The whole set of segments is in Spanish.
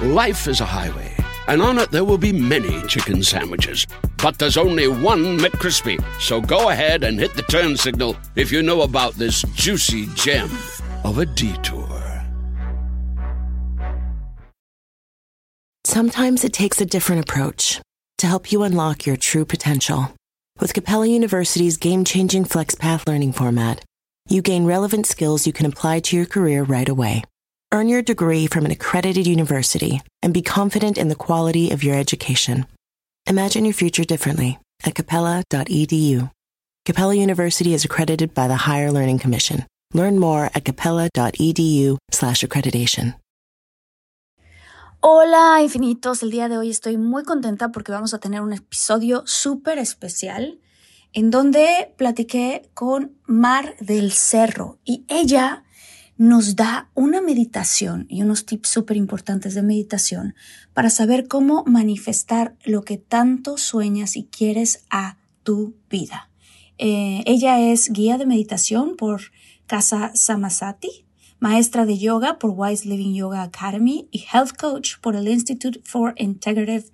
Life is a highway, and on it there will be many chicken sandwiches. But there's only one McCrispy. So go ahead and hit the turn signal if you know about this juicy gem of a detour. Sometimes it takes a different approach to help you unlock your true potential. With Capella University's game changing FlexPath learning format, you gain relevant skills you can apply to your career right away. Earn your degree from an accredited university and be confident in the quality of your education. Imagine your future differently at capella.edu. Capella University is accredited by the Higher Learning Commission. Learn more at capella.edu/slash accreditation. Hola infinitos, el día de hoy estoy muy contenta porque vamos a tener un episodio súper especial en donde platiqué con Mar del Cerro y ella nos da una meditación y unos tips súper importantes de meditación para saber cómo manifestar lo que tanto sueñas y quieres a tu vida. Eh, ella es guía de meditación por Casa Samasati, maestra de yoga por Wise Living Yoga Academy y health coach por el Institute for Integrative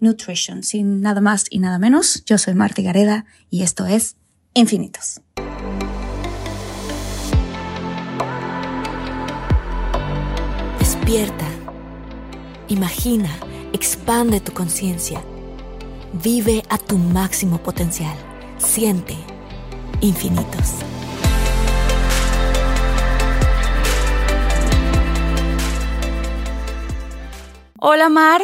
Nutrition. Sin nada más y nada menos, yo soy Marta Gareda y esto es Infinitos. Despierta, imagina, expande tu conciencia, vive a tu máximo potencial, siente infinitos. Hola Mar,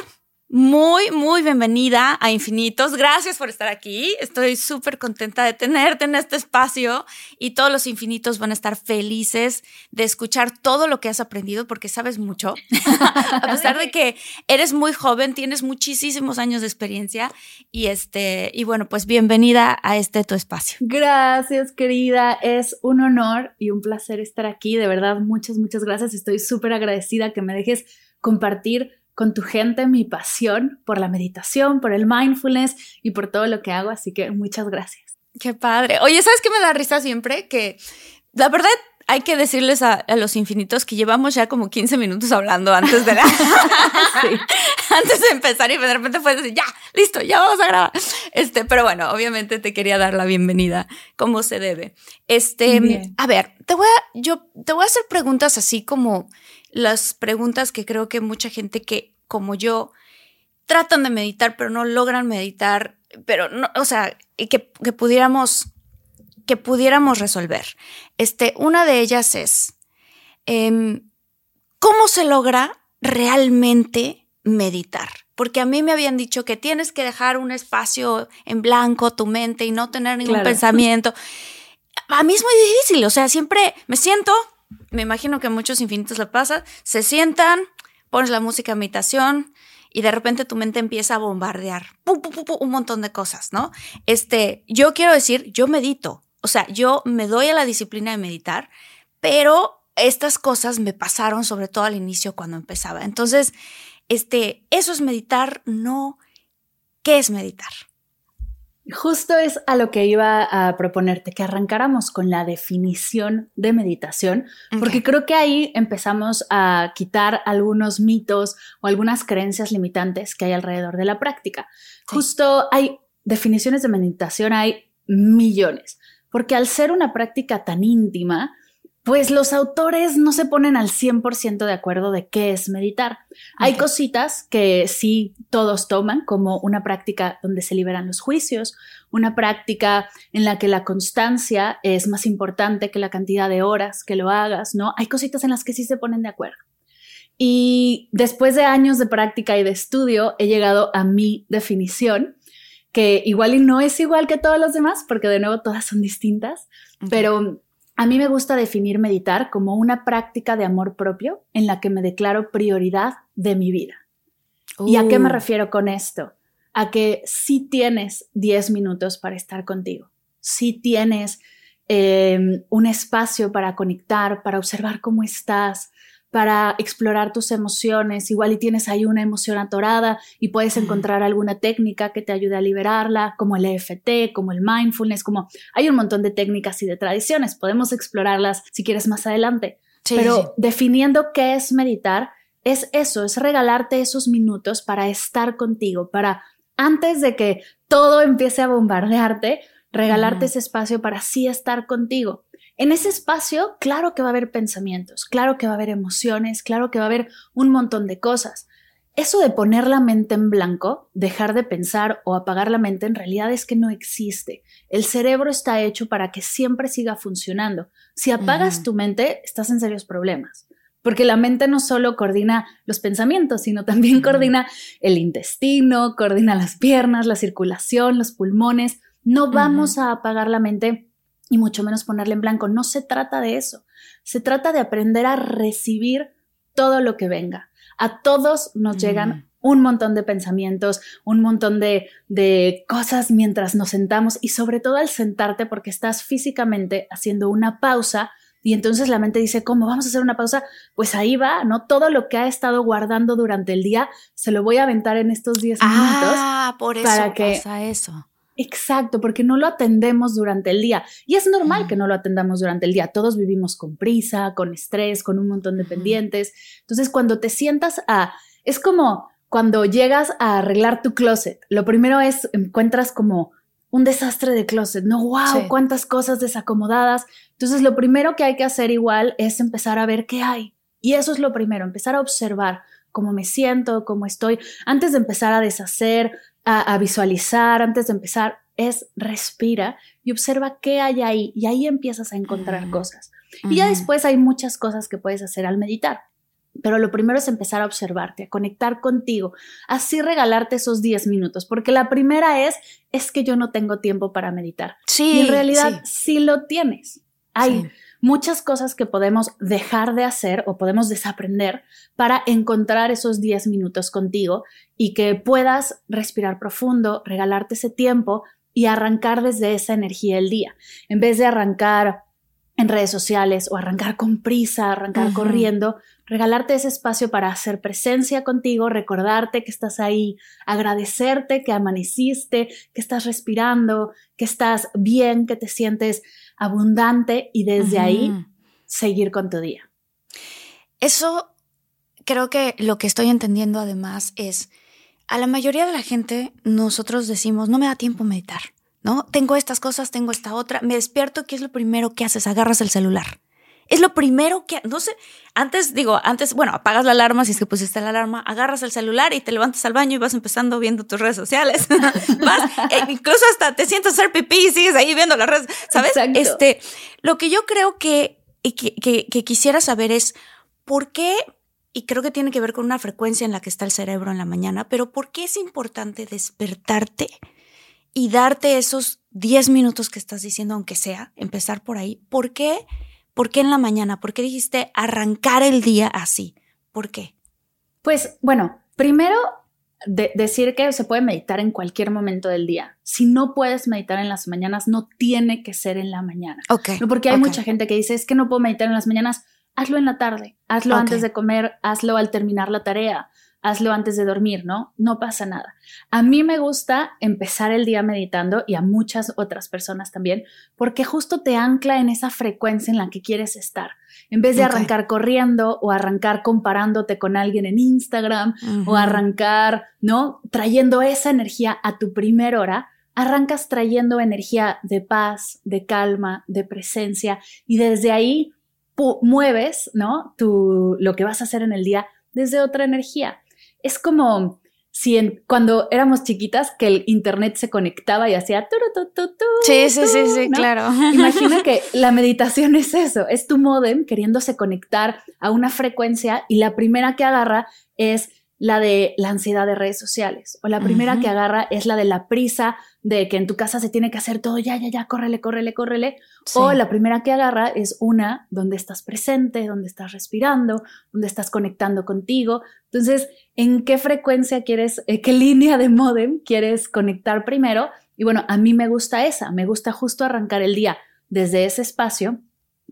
muy, muy bienvenida a Infinitos. Gracias por estar aquí. Estoy súper contenta de tenerte en este espacio y todos los infinitos van a estar felices de escuchar todo lo que has aprendido porque sabes mucho. a pesar de que eres muy joven, tienes muchísimos años de experiencia y este y bueno, pues bienvenida a este tu espacio. Gracias, querida. Es un honor y un placer estar aquí. De verdad, muchas, muchas gracias. Estoy súper agradecida que me dejes compartir con tu gente mi pasión por la meditación, por el mindfulness y por todo lo que hago. Así que muchas gracias. Qué padre. Oye, ¿sabes qué me da risa siempre? Que la verdad hay que decirles a, los infinitos que llevamos ya como 15 minutos hablando antes de la... antes de empezar y de repente fue decir, ya, listo, ya vamos a grabar. Este, pero bueno, obviamente te quería dar la bienvenida como se debe. Este, a ver, te voy a, yo te voy a hacer preguntas así como las preguntas que creo que mucha gente que, como yo, tratan de meditar, pero no logran meditar, pero no, o sea, que, que pudiéramos, que pudiéramos resolver. Este, una de ellas es, em, ¿cómo se logra realmente meditar? Porque a mí me habían dicho que tienes que dejar un espacio en blanco tu mente y no tener ningún pensamiento. A mí es muy difícil, o sea, siempre me siento, me imagino que a muchos infinitos le pasa, se sientan, pones la música de meditación y de repente tu mente empieza a bombardear un montón de cosas, ¿no? Este, yo quiero decir, yo medito, o sea, yo me doy a la disciplina de meditar, pero estas cosas me pasaron sobre todo al inicio cuando empezaba. Entonces, este, eso es meditar, no, ¿qué es meditar? Justo es a lo que iba a proponerte, que arrancáramos con la definición de meditación, porque creo que ahí empezamos a quitar algunos mitos o algunas creencias limitantes que hay alrededor de la práctica. Justo hay definiciones de meditación, hay millones, porque al ser una práctica tan íntima, pues los autores no se ponen al 100% de acuerdo de qué es meditar. Hay cositas que sí todos toman como una práctica donde se liberan los juicios, una práctica en la que la constancia es más importante que la cantidad de horas que lo hagas, ¿no? Hay cositas en las que sí se ponen de acuerdo. Y después de años de práctica y de estudio, he llegado a mi definición, que igual y no es igual que todas las demás, porque de nuevo todas son distintas, pero a mí me gusta definir meditar como una práctica de amor propio en la que me declaro prioridad de mi vida. ¿Y a qué me uh. refiero con esto? A que si tienes 10 minutos para estar contigo, si tienes em, un espacio para conectar, para observar cómo estás, para explorar tus emociones. Igual y tienes ahí una emoción atorada y puedes encontrar alguna técnica que te ayude a liberarla, como el EFT, como el mindfulness, como hay un montón de técnicas y de tradiciones. Podemos explorarlas si quieres más adelante. Pero definiendo qué es meditar, es eso, es regalarte esos minutos para estar contigo, para antes de que todo empiece a bombardearte, regalarte ese espacio para sí estar contigo. En ese espacio, claro que va a haber pensamientos, claro que va a haber emociones, claro que va a haber un montón de cosas. Eso de poner la mente en blanco, dejar de pensar o apagar la mente, en realidad es que no existe. El cerebro está hecho para que siempre siga funcionando. Si apagas tu mente, estás en serios problemas porque la mente no solo coordina los pensamientos, sino también coordina el intestino, coordina las piernas, la circulación, los pulmones. No vamos a apagar la mente y mucho menos ponerla en blanco. No se trata de eso. Se trata de aprender a recibir todo lo que venga. A todos nos llegan un montón de pensamientos, un montón de, de, cosas mientras nos sentamos y sobre todo al sentarte porque estás físicamente haciendo una pausa y entonces la mente dice, ¿cómo vamos a hacer una pausa? Pues ahí va, ¿no? Todo lo que ha estado guardando durante el día se lo voy a aventar en estos 10 minutos. Ah, por eso para que, pasa eso. Exacto, porque no lo atendemos durante el día. Y es normal que no lo atendamos durante el día. Todos vivimos con prisa, con estrés, con un montón de pendientes. Entonces, cuando te sientas a... Es como cuando llegas a arreglar tu closet. Lo primero es, encuentras como un desastre de closet, ¿no? ¡Wow! ¡Cuántas cosas desacomodadas! Entonces, lo primero que hay que hacer igual es empezar a ver qué hay. Y eso es lo primero, empezar a observar cómo me siento, cómo estoy. Antes de empezar a deshacer, a, visualizar, antes de empezar, es respira y observa qué hay ahí. Y ahí empiezas a encontrar cosas. Y ya después hay muchas cosas que puedes hacer al meditar. Pero lo primero es empezar a observarte, a conectar contigo, así regalarte esos 10 minutos, porque la primera es, es que yo no tengo tiempo para meditar. Sí. Y en realidad sí, lo tienes. Hay muchas cosas que podemos dejar de hacer o podemos desaprender para encontrar esos 10 minutos contigo y que puedas respirar profundo, regalarte ese tiempo y arrancar desde esa energía el día. En vez de arrancar en redes sociales o arrancar con prisa, arrancar corriendo, regalarte ese espacio para hacer presencia contigo, recordarte que estás ahí, agradecerte que amaneciste, que estás respirando, que estás bien, que te sientes abundante y desde ahí seguir con tu día. Eso creo que lo que estoy entendiendo además es, a la mayoría de la gente nosotros decimos, no me da tiempo meditar, ¿no? Tengo estas cosas, tengo esta otra, me despierto, ¿qué es lo primero que haces? Agarras el celular. Es lo primero que, no sé, antes digo, antes, bueno, apagas la alarma si es que pusiste la alarma, agarras el celular y te levantas al baño y vas empezando viendo tus redes sociales. vas, eh, incluso hasta te sientes hacer pipí y sigues ahí viendo las redes, ¿sabes? Este, lo que yo creo que, que, que, que quisiera saber es por qué y creo que tiene que ver con una frecuencia en la que está el cerebro en la mañana, pero ¿por qué es importante despertarte y darte esos 10 minutos que estás diciendo, aunque sea, empezar por ahí? ¿Por qué ¿Por qué en la mañana? ¿Por qué dijiste arrancar el día así? ¿Por qué? Pues bueno, primero decir que se puede meditar en cualquier momento del día. Si no puedes meditar en las mañanas, no tiene que ser en la mañana. Ok. No, porque hay mucha gente que dice, es que no puedo meditar en las mañanas. Hazlo en la tarde, hazlo antes de comer, hazlo al terminar la tarea, hazlo antes de dormir, ¿no? No pasa nada. A mí me gusta empezar el día meditando y a muchas otras personas también, porque justo te ancla en esa frecuencia en la que quieres estar. En vez de arrancar corriendo o arrancar comparándote con alguien en Instagram o arrancar, ¿no? Trayendo esa energía a tu primer hora, arrancas trayendo energía de paz, de calma, de presencia y desde ahí mueves, ¿no? Tu, lo que vas a hacer en el día desde otra energía es como si cuando éramos chiquitas que el internet se conectaba y hacía Sí, sí, sí, sí, claro. Imagina que la meditación es eso, es tu modem queriéndose conectar a una frecuencia y la primera que agarra es la de la ansiedad de redes sociales o la primera que agarra es la de la prisa de que en tu casa se tiene que hacer todo ya, ya, ya, córrele, córrele, córrele. O la primera que agarra es una donde estás presente, donde estás respirando, donde estás conectando contigo. Entonces, ¿en qué frecuencia quieres, eh, qué línea de modem quieres conectar primero? Y bueno, a mí me gusta esa, me gusta justo arrancar el día desde ese espacio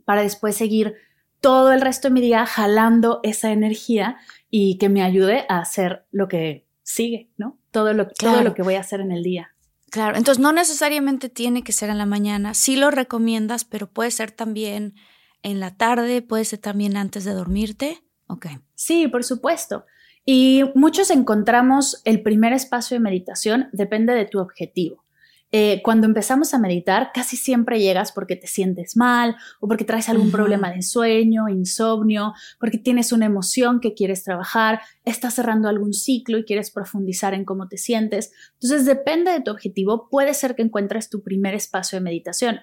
para después seguir todo el resto de mi día jalando esa energía y que me ayude a hacer lo que sigue, ¿no? Todo lo, todo lo que voy a hacer en el día. Claro, entonces no necesariamente tiene que ser en la mañana, sí lo recomiendas, pero puede ser también en la tarde, puede ser también antes de dormirte. Ok. Sí, por supuesto. Y muchos encontramos el primer espacio de meditación, depende de tu objetivo. Eh, cuando empezamos a meditar, casi siempre llegas porque te sientes mal o porque traes algún problema de sueño, insomnio, porque tienes una emoción que quieres trabajar, estás cerrando algún ciclo y quieres profundizar en cómo te sientes. Entonces, depende de tu objetivo, puede ser que encuentres tu primer espacio de meditación.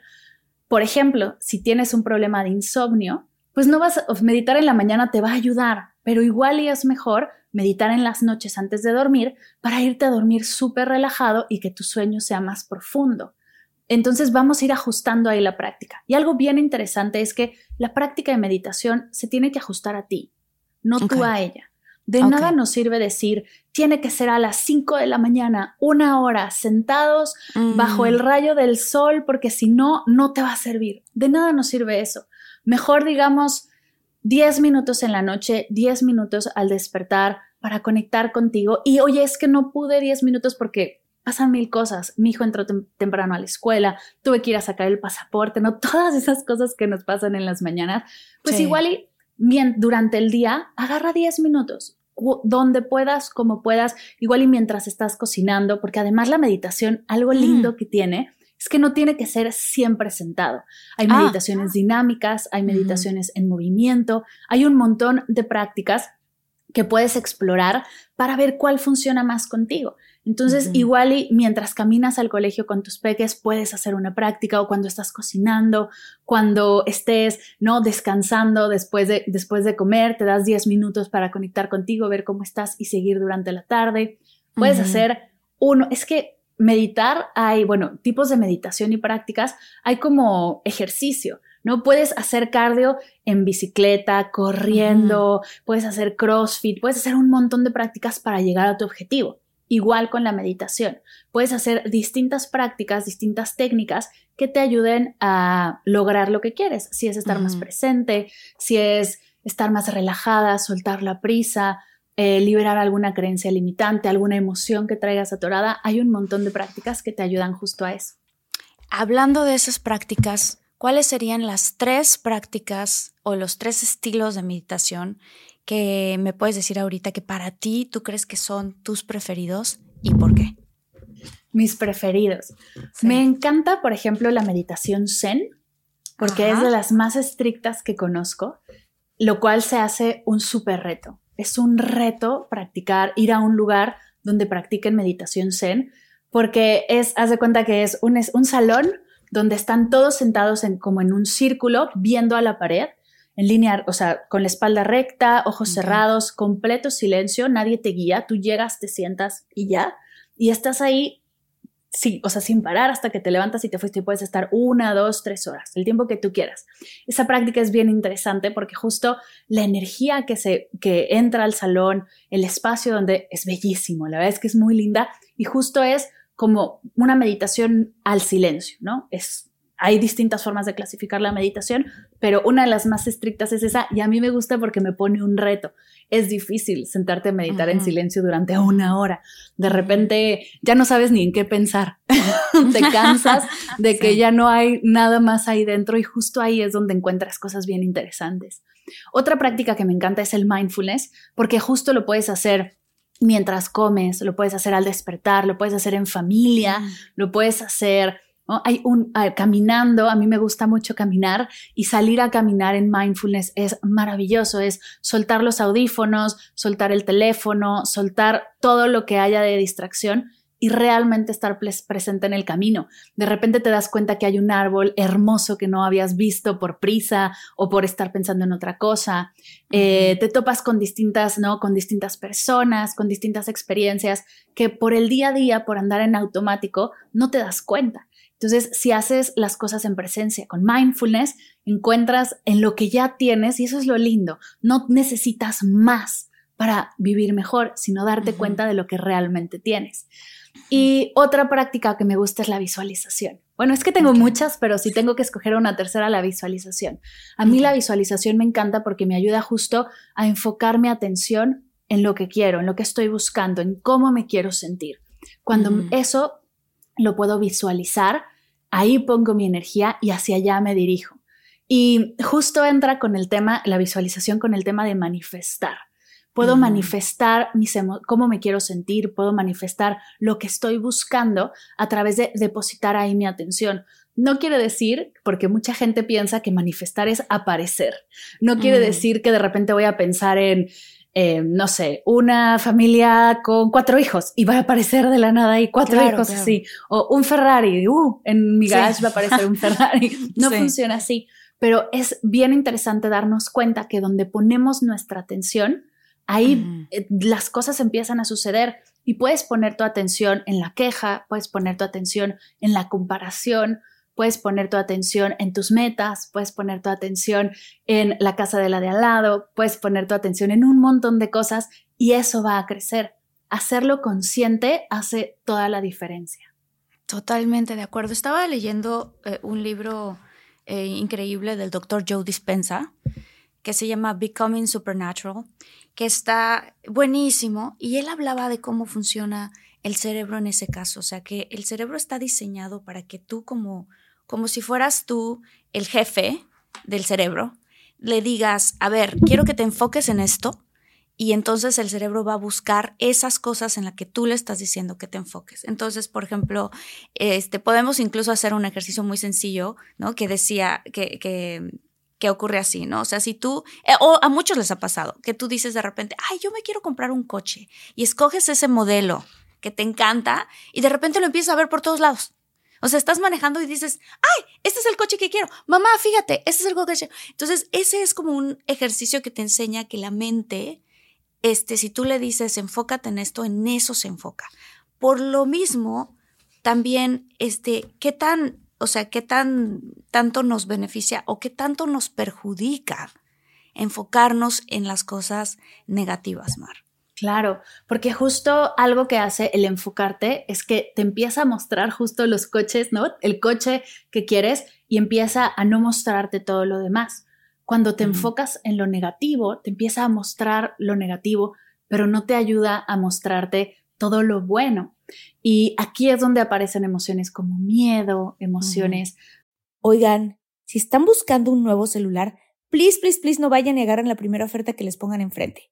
Por ejemplo, si tienes un problema de insomnio, pues no vas a meditar en la mañana te va a ayudar, pero igual y es mejor meditar en las noches antes de dormir para irte a dormir súper relajado y que tu sueño sea más profundo. Entonces vamos a ir ajustando ahí la práctica. Y algo bien interesante es que la práctica de meditación se tiene que ajustar a ti, no tú a ella. De nada nos sirve decir, tiene que ser a las 5 de la mañana, una hora, sentados bajo mm. el rayo del sol, porque si no, no te va a servir. De nada nos sirve eso. Mejor digamos, 10 minutos en la noche, 10 minutos al despertar para conectar contigo. Y oye, es que no pude 10 minutos porque pasan mil cosas. Mi hijo entró temprano a la escuela, tuve que ir a sacar el pasaporte, ¿no? Todas esas cosas que nos pasan en las mañanas. Pues igual y bien, durante el día, agarra 10 minutos donde puedas, como puedas, igual y mientras estás cocinando, porque además la meditación, algo lindo mm. que tiene, es que no tiene que ser siempre sentado. Hay ah. meditaciones dinámicas, hay meditaciones en movimiento, hay un montón de prácticas que puedes explorar para ver cuál funciona más contigo. Entonces, igual y mientras caminas al colegio con tus peques, puedes hacer una práctica o cuando estás cocinando, cuando estés, ¿no? Descansando después de, después de comer, te das 10 minutos para conectar contigo, ver cómo estás y seguir durante la tarde. Puedes hacer uno, es que meditar hay, bueno, tipos de meditación y prácticas, hay como ejercicio, ¿no? Puedes hacer cardio en bicicleta, corriendo, puedes hacer CrossFit, puedes hacer un montón de prácticas para llegar a tu objetivo. Igual con la meditación, puedes hacer distintas prácticas, distintas técnicas que te ayuden a lograr lo que quieres, si es estar más presente, si es estar más relajada, soltar la prisa, eh, liberar alguna creencia limitante, alguna emoción que traigas atorada, hay un montón de prácticas que te ayudan justo a eso. Hablando de esas prácticas, ¿cuáles serían las tres prácticas o los tres estilos de meditación que me puedes decir ahorita que para ti tú crees que son tus preferidos y por qué? Mis preferidos. Me encanta, por ejemplo, la meditación zen, porque es de las más estrictas que conozco, lo cual se hace un súper reto es un reto practicar, ir a un lugar donde practiquen meditación zen, porque es, haz de cuenta que es un, un salón donde están todos sentados en, como en un círculo, viendo a la pared, en línea, o sea, con la espalda recta, ojos cerrados, completo silencio, nadie te guía, tú llegas, te sientas y ya, y estás ahí sí, o sea, sin parar hasta que te levantas y te fuiste y puedes estar una, dos, tres horas, el tiempo que tú quieras. Esa práctica es bien interesante porque justo la energía que se que entra al salón, el espacio donde es bellísimo, la verdad es que es muy linda y justo es como una meditación al silencio, ¿no? Es hay distintas formas de clasificar la meditación, pero una de las más estrictas es esa y a mí me gusta porque me pone un reto. Es difícil sentarte a meditar en silencio durante una hora. De repente ya no sabes ni en qué pensar. Te cansas de que ya no hay nada más ahí dentro y justo ahí es donde encuentras cosas bien interesantes. Otra práctica que me encanta es el mindfulness porque justo lo puedes hacer mientras comes, lo puedes hacer al despertar, lo puedes hacer en familia, lo puedes hacer hay un caminando, a mí me gusta mucho caminar y salir a caminar en mindfulness es maravilloso, es soltar los audífonos, soltar el teléfono, soltar todo lo que haya de distracción y realmente estar presente en el camino. De repente te das cuenta que hay un árbol hermoso que no habías visto por prisa o por estar pensando en otra cosa. Eh, te topas con distintas, ¿no? Con distintas personas, con distintas experiencias que por el día a día, por andar en automático, no te das cuenta. Entonces, si haces las cosas en presencia con mindfulness, encuentras en lo que ya tienes y eso es lo lindo. No necesitas más para vivir mejor, sino darte cuenta de lo que realmente tienes. Y otra práctica que me gusta es la visualización. Bueno, es que tengo muchas, pero si tengo que escoger una tercera, la visualización. A mí la visualización me encanta porque me ayuda justo a enfocar mi atención en lo que quiero, en lo que estoy buscando, en cómo me quiero sentir. Cuando eso lo puedo visualizar, ahí pongo mi energía y hacia allá me dirijo. Y justo entra con el tema, la visualización con el tema de manifestar. Puedo manifestar mis cómo me quiero sentir, puedo manifestar lo que estoy buscando a través de depositar ahí mi atención. No quiere decir, porque mucha gente piensa que manifestar es aparecer. No quiere decir que de repente voy a pensar en, eh, no sé, una familia con cuatro hijos y va a aparecer de la nada y cuatro hijos así. O un Ferrari, uh, en mi garage va a aparecer un Ferrari. No funciona así. Pero es bien interesante darnos cuenta que donde ponemos nuestra atención, ahí eh, las cosas empiezan a suceder y puedes poner tu atención en la queja, puedes poner tu atención en la comparación, puedes poner tu atención en tus metas, puedes poner tu atención en la casa de la de al lado, puedes poner tu atención en un montón de cosas y eso va a crecer. Hacerlo consciente hace toda la diferencia. Totalmente de acuerdo. Estaba leyendo eh, un libro eh, increíble del doctor Joe Dispensa que se llama Becoming Supernatural, que está buenísimo y él hablaba de cómo funciona el cerebro en ese caso, o sea que el cerebro está diseñado para que tú como como si fueras tú el jefe del cerebro, le digas, a ver, quiero que te enfoques en esto, y entonces el cerebro va a buscar esas cosas en las que tú le estás diciendo que te enfoques. Entonces, por ejemplo, este, podemos incluso hacer un ejercicio muy sencillo, ¿no? Que decía que, que, que ocurre así, ¿no? O sea, si tú, eh, o a muchos les ha pasado, que tú dices de repente, ay, yo me quiero comprar un coche, y escoges ese modelo que te encanta, y de repente lo empiezas a ver por todos lados. O sea, estás manejando y dices, ay, este es el coche que quiero. Mamá, fíjate, este es el coche. Entonces, ese es como un ejercicio que te enseña que la mente, este, si tú le dices, enfócate en esto, en eso se enfoca. Por lo mismo, también, este, qué tan, o sea, qué tan, tanto nos beneficia o qué tanto nos perjudica enfocarnos en las cosas negativas, Mar. Claro, porque justo algo que hace el enfocarte es que te empieza a mostrar justo los coches, ¿no? El coche que quieres y empieza a no mostrarte todo lo demás. Cuando te enfocas en lo negativo, te empieza a mostrar lo negativo, pero no te ayuda a mostrarte todo lo bueno. Y aquí es donde aparecen emociones como miedo, emociones. Oigan, si están buscando un nuevo celular, please, please, please no vayan a negar en la primera oferta que les pongan enfrente.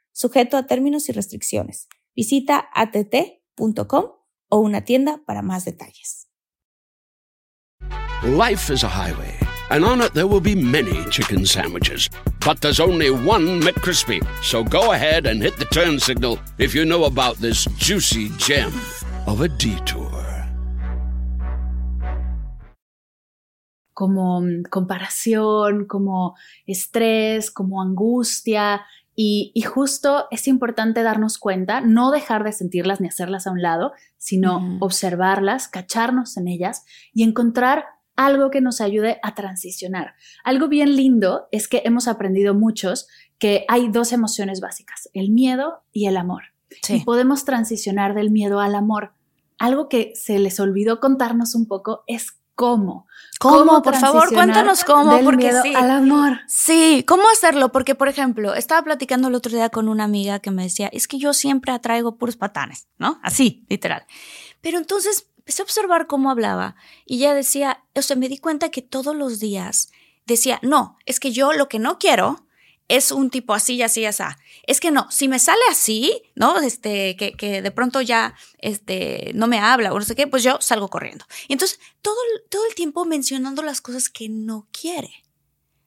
sujeto a términos y restricciones. Visita att.com o una tienda para más detalles. Life is a highway, and on it there will be many chicken sandwiches. But there's only one McCrispy. So go ahead and hit the turn signal if you know about this juicy gem of a detour. Como mm, comparación, como estrés, como angustia, y, justo es importante darnos cuenta, no dejar de sentirlas ni hacerlas a un lado, sino observarlas, cacharnos en ellas y encontrar algo que nos ayude a transicionar. Algo bien lindo es que hemos aprendido muchos que hay dos emociones básicas, el miedo y el amor. Y podemos transicionar del miedo al amor. Algo que se les olvidó contarnos un poco es cómo. ¿Cómo? por favor, cuéntanos cómo, porque sí. Al amor. Sí, ¿cómo hacerlo? Porque, por ejemplo, estaba platicando el otro día con una amiga que me decía, es que yo siempre atraigo puros patanes, ¿no? Así, literal. Pero entonces empecé a observar cómo hablaba y ya decía, o sea, me di cuenta que todos los días decía, no, es que yo lo que no quiero es un tipo así así, así. Es que no, si me sale así, ¿no? Este, que, que, de pronto ya este, no me habla o no sé qué, pues yo salgo corriendo. Y entonces, todo, todo el tiempo mencionando las cosas que no quiere.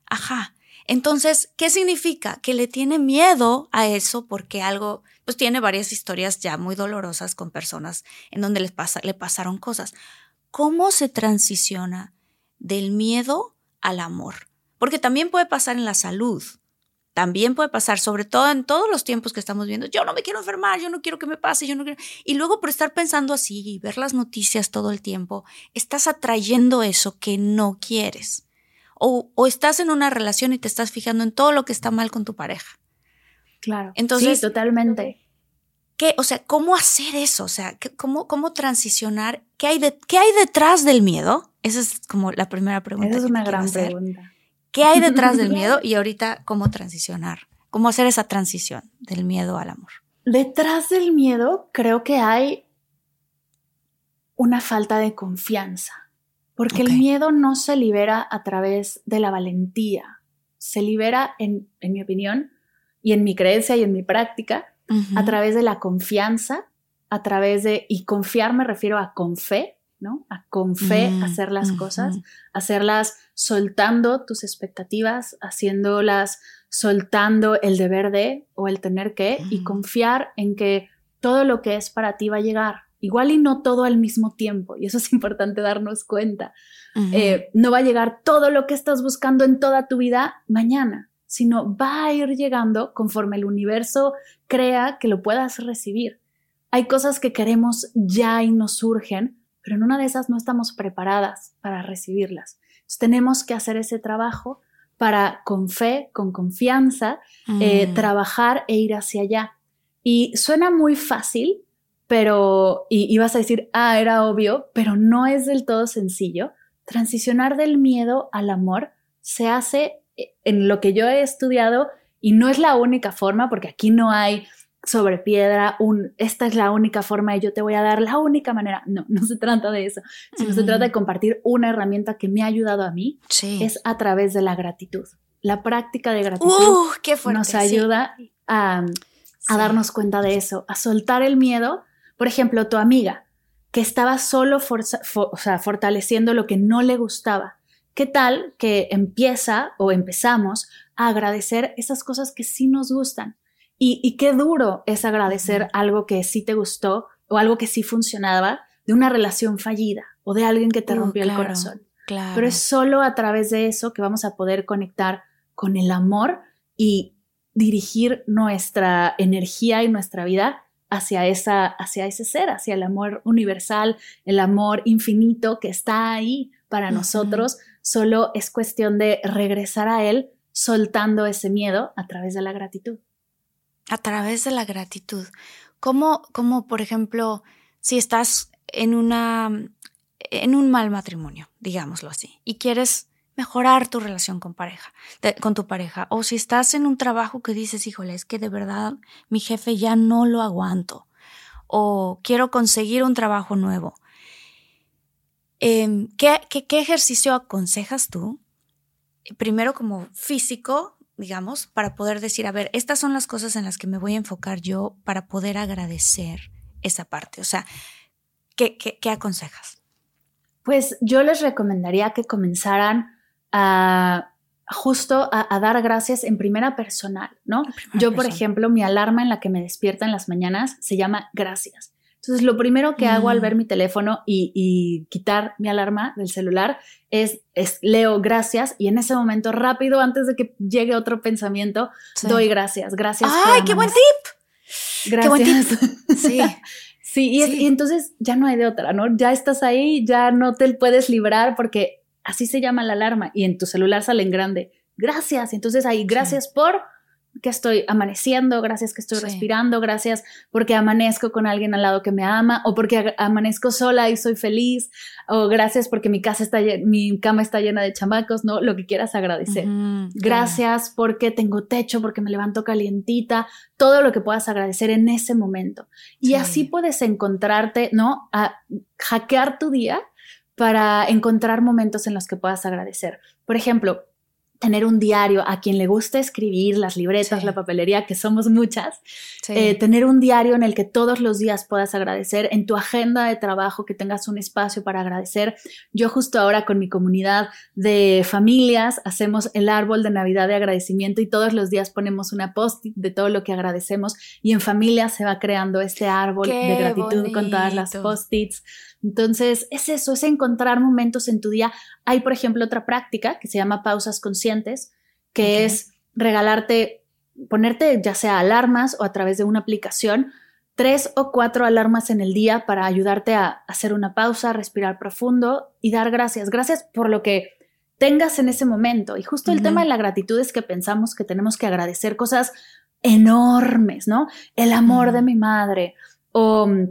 Ajá. Entonces, ¿qué significa? Que le tiene miedo a eso porque algo, pues tiene varias historias ya muy dolorosas con personas en donde les pasa, le pasaron cosas. ¿Cómo se transiciona del miedo al amor? Porque también puede pasar en la salud. También puede pasar, sobre todo en todos los tiempos que estamos viendo. Yo no me quiero enfermar, yo no quiero que me pase, yo no quiero. Y luego por estar pensando así y ver las noticias todo el tiempo, estás atrayendo eso que no quieres. O, o estás en una relación y te estás fijando en todo lo que está mal con tu pareja. Claro. Entonces, sí, totalmente. ¿Qué, o sea, cómo hacer eso? O sea, cómo, cómo transicionar? ¿Qué hay, de, ¿Qué hay detrás del miedo? Esa es como la primera pregunta. Esa es una gran pregunta. ¿Qué hay detrás del miedo? Y ahorita, ¿cómo transicionar? ¿Cómo hacer esa transición del miedo al amor? Detrás del miedo creo que hay una falta de confianza, porque el miedo no se libera a través de la valentía, se libera, en, en mi opinión, y en mi creencia y en mi práctica, a través de la confianza, a través de, y confiar me refiero a con fe, ¿no? A con fe mm, hacer las cosas, hacerlas soltando tus expectativas, haciéndolas soltando el deber de o el tener que y confiar en que todo lo que es para ti va a llegar. Igual y no todo al mismo tiempo, y eso es importante darnos cuenta. Eh, no va a llegar todo lo que estás buscando en toda tu vida mañana sino va a ir llegando conforme el universo crea que lo puedas recibir. Hay cosas que queremos ya y nos surgen, pero en una de esas no estamos preparadas para recibirlas. Entonces tenemos que hacer ese trabajo para con fe, con confianza, eh, mm. trabajar e ir hacia allá. Y suena muy fácil, pero, y ibas a decir, ah, era obvio, pero no es del todo sencillo. Transicionar del miedo al amor se hace en lo que yo he estudiado, y no es la única forma, porque aquí no hay sobre piedra, un, esta es la única forma y yo te voy a dar la única manera. No, no se trata de eso, sino se trata de compartir una herramienta que me ha ayudado a mí, es a través de la gratitud. La práctica de gratitud uh, nos ayuda a, darnos cuenta de eso, a soltar el miedo. Por ejemplo, tu amiga que estaba solo fortaleciendo lo que no le gustaba ¿Qué tal que empieza o empezamos a agradecer esas cosas que sí nos gustan? Y, qué duro es agradecer algo que sí te gustó o algo que sí funcionaba de una relación fallida o de alguien que te uh, rompió el corazón. Pero es solo a través de eso que vamos a poder conectar con el amor y dirigir nuestra energía y nuestra vida hacia, esa, hacia ese ser, hacia el amor universal, el amor infinito que está ahí para nosotros Solo es cuestión de regresar a Él soltando ese miedo a través de la gratitud. A través de la gratitud. Como, como por ejemplo, si estás en una en un mal matrimonio, digámoslo así, y quieres mejorar tu relación con pareja, con tu pareja, o si estás en un trabajo que dices, híjole, es que de verdad mi jefe ya no lo aguanto, o quiero conseguir un trabajo nuevo, Em, ¿qué, ejercicio aconsejas tú? Primero como físico, digamos, para poder decir, a ver, estas son las cosas en las que me voy a enfocar yo para poder agradecer esa parte. O sea, ¿qué, aconsejas? Pues yo les recomendaría que comenzaran a justo a, dar gracias en primera personal, ¿no? yo, por ejemplo, mi alarma en la que me despierta en las mañanas se llama gracias. Entonces, lo primero que hago al ver mm. mi teléfono y, quitar mi alarma del celular es, es, leo gracias y en ese momento rápido, antes de que llegue otro pensamiento, doy gracias. Gracias. ¡Ay, qué buen tip! Gracias. Qué buen tip. Sí. sí, y, y entonces ya no hay de otra, ¿no? Ya estás ahí, ya no te puedes librar porque así se llama la alarma y en tu celular sale en grande. Gracias. Entonces ahí, gracias por que estoy amaneciendo, gracias que estoy respirando, gracias porque amanezco con alguien al lado que me ama, o porque amanezco sola y soy feliz, o gracias porque mi casa está mi cama está llena de chamacos, ¿no? Lo que quieras agradecer. gracias porque tengo techo, porque me levanto calientita, todo lo que puedas agradecer en ese momento. Y así puedes encontrarte, ¿no? A hackear tu día para encontrar momentos en los que puedas agradecer. Por ejemplo, tener un diario a quien le gusta escribir, las libretas, la papelería, que somos muchas, eh, tener un diario en el que todos los días puedas agradecer, en tu agenda de trabajo que tengas un espacio para agradecer. Yo justo ahora con mi comunidad de familias hacemos el árbol de Navidad de agradecimiento y todos los días ponemos una post-it de todo lo que agradecemos y en familia se va creando este árbol de gratitud con todas las post-its entonces, es eso, es encontrar momentos en tu día. Hay, por ejemplo, otra práctica que se llama pausas conscientes, que es regalarte, ponerte ya sea alarmas o a través de una aplicación, tres o cuatro alarmas en el día para ayudarte a hacer una pausa, respirar profundo y dar gracias. Gracias por lo que tengas en ese momento. Y justo el tema de la gratitud es que pensamos que tenemos que agradecer cosas enormes, ¿no? El amor de mi madre o mm,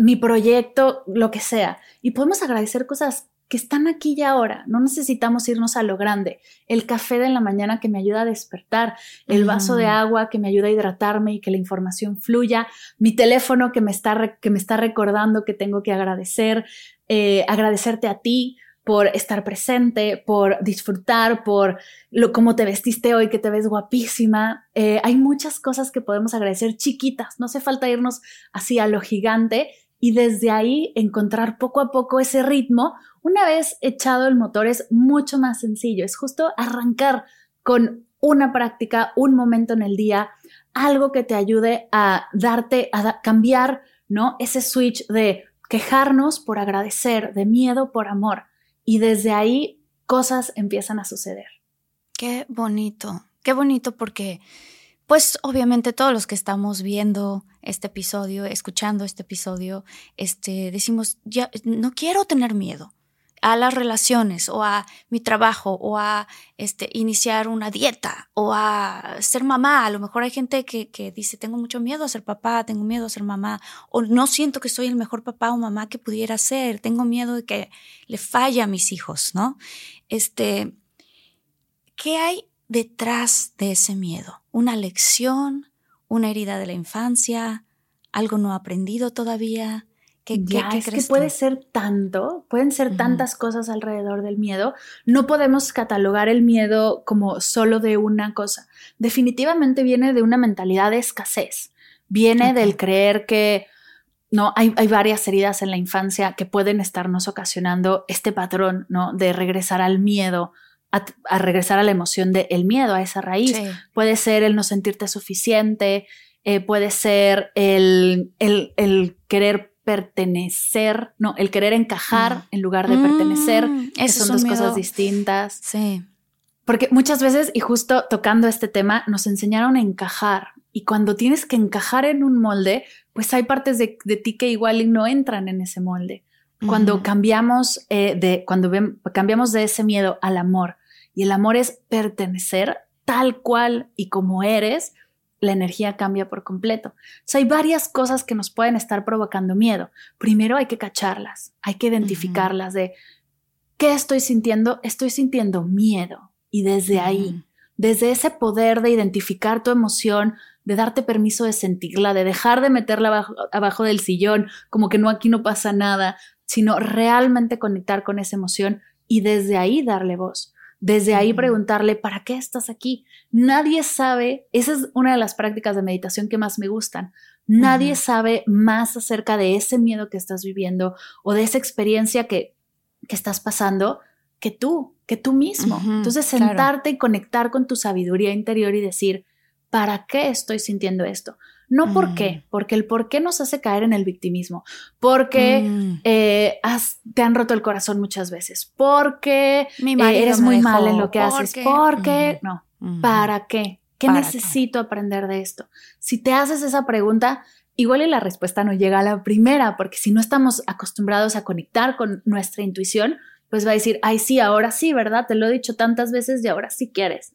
mi proyecto, lo que sea. Y podemos agradecer cosas que están aquí y ahora. No necesitamos irnos a lo grande. El café de la mañana que me ayuda a despertar, el vaso de agua que me ayuda a hidratarme y que la información fluya, mi teléfono que me está, que me está recordando que tengo que agradecer, eh, agradecerte a ti por estar presente, por disfrutar, por lo cómo te vestiste hoy, que te ves guapísima. Eh, hay muchas cosas que podemos agradecer chiquitas, no hace falta irnos así a lo gigante y desde ahí encontrar poco a poco ese ritmo. Una vez echado el motor es mucho más sencillo, es justo arrancar con una práctica, un momento en el día, algo que te ayude a darte, a cambiar, ¿no? Ese switch de quejarnos por agradecer, de miedo por amor. Y desde ahí cosas empiezan a suceder. Qué bonito, qué bonito porque pues obviamente todos los que estamos viendo este episodio, escuchando este episodio, este, decimos, ya no quiero tener miedo a las relaciones o a mi trabajo o a este, iniciar una dieta o a ser mamá. A lo mejor hay gente que, que, dice, tengo mucho miedo a ser papá, tengo miedo a ser mamá o no siento que soy el mejor papá o mamá que pudiera ser, tengo miedo de que le falle a mis hijos, ¿no? Este, ¿Qué hay detrás de ese miedo? ¿Una lección? ¿Una herida de la infancia? ¿Algo no aprendido todavía? ¿Qué, ya, es que puede ser tanto, pueden ser tantas cosas alrededor del miedo. No podemos catalogar el miedo como solo de una cosa. Definitivamente viene de una mentalidad de escasez. Viene del creer que no hay, hay, varias heridas en la infancia que pueden estarnos ocasionando este patrón, ¿no? De regresar al miedo, a, regresar a la emoción del el miedo, a esa raíz. Puede ser el no sentirte suficiente, eh, puede ser el, el, el, querer pertenecer, no, el querer encajar mm. en lugar de pertenecer, mm, que son dos cosas distintas. Sí. Porque muchas veces, y justo tocando este tema, nos enseñaron a encajar. Y cuando tienes que encajar en un molde, pues hay partes de, de ti que igual no entran en ese molde. Cuando cambiamos eh, de, cuando cambiamos de ese miedo al amor, y el amor es pertenecer tal cual y como eres, la energía cambia por completo. O hay varias cosas que nos pueden estar provocando miedo. Primero hay que cacharlas, hay que identificarlas de qué estoy sintiendo. Estoy sintiendo miedo. Y desde ahí, desde ese poder de identificar tu emoción, de darte permiso de sentirla, de dejar de meterla abajo, abajo del sillón, como que no aquí no pasa nada, sino realmente conectar con esa emoción y desde ahí darle voz. Desde ahí preguntarle, ¿para qué estás aquí? Nadie sabe, esa es una de las prácticas de meditación que más me gustan. Nadie sabe más acerca de ese miedo que estás viviendo o de esa experiencia que, que estás pasando que tú, que tú mismo. Entonces, sentarte y conectar con tu sabiduría interior y decir, ¿para qué estoy sintiendo esto? No por qué, mm. porque el por qué nos hace caer en el victimismo, porque mm. eh, te han roto el corazón muchas veces, porque eh, eres muy mal en lo que haces, porque, no, ¿para qué? ¿Qué necesito aprender de esto? Si te haces esa pregunta, igual y la respuesta no llega a la primera, porque si no estamos acostumbrados a conectar con nuestra intuición, pues va a decir, ay, sí, ahora sí, ¿verdad? Te lo he dicho tantas veces y ahora sí quieres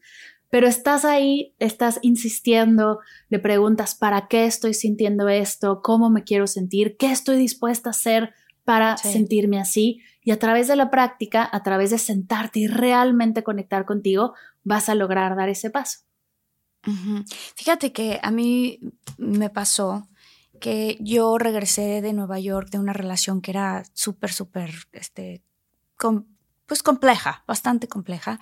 pero estás ahí, estás insistiendo, le preguntas, ¿para qué estoy sintiendo esto? ¿Cómo me quiero sentir? ¿Qué estoy dispuesta a hacer para sentirme así? Y a través de la práctica, a través de sentarte y realmente conectar contigo, vas a lograr dar ese paso. Fíjate que a mí me pasó que yo regresé de Nueva York de una relación que era súper, súper, este, pues compleja, bastante compleja.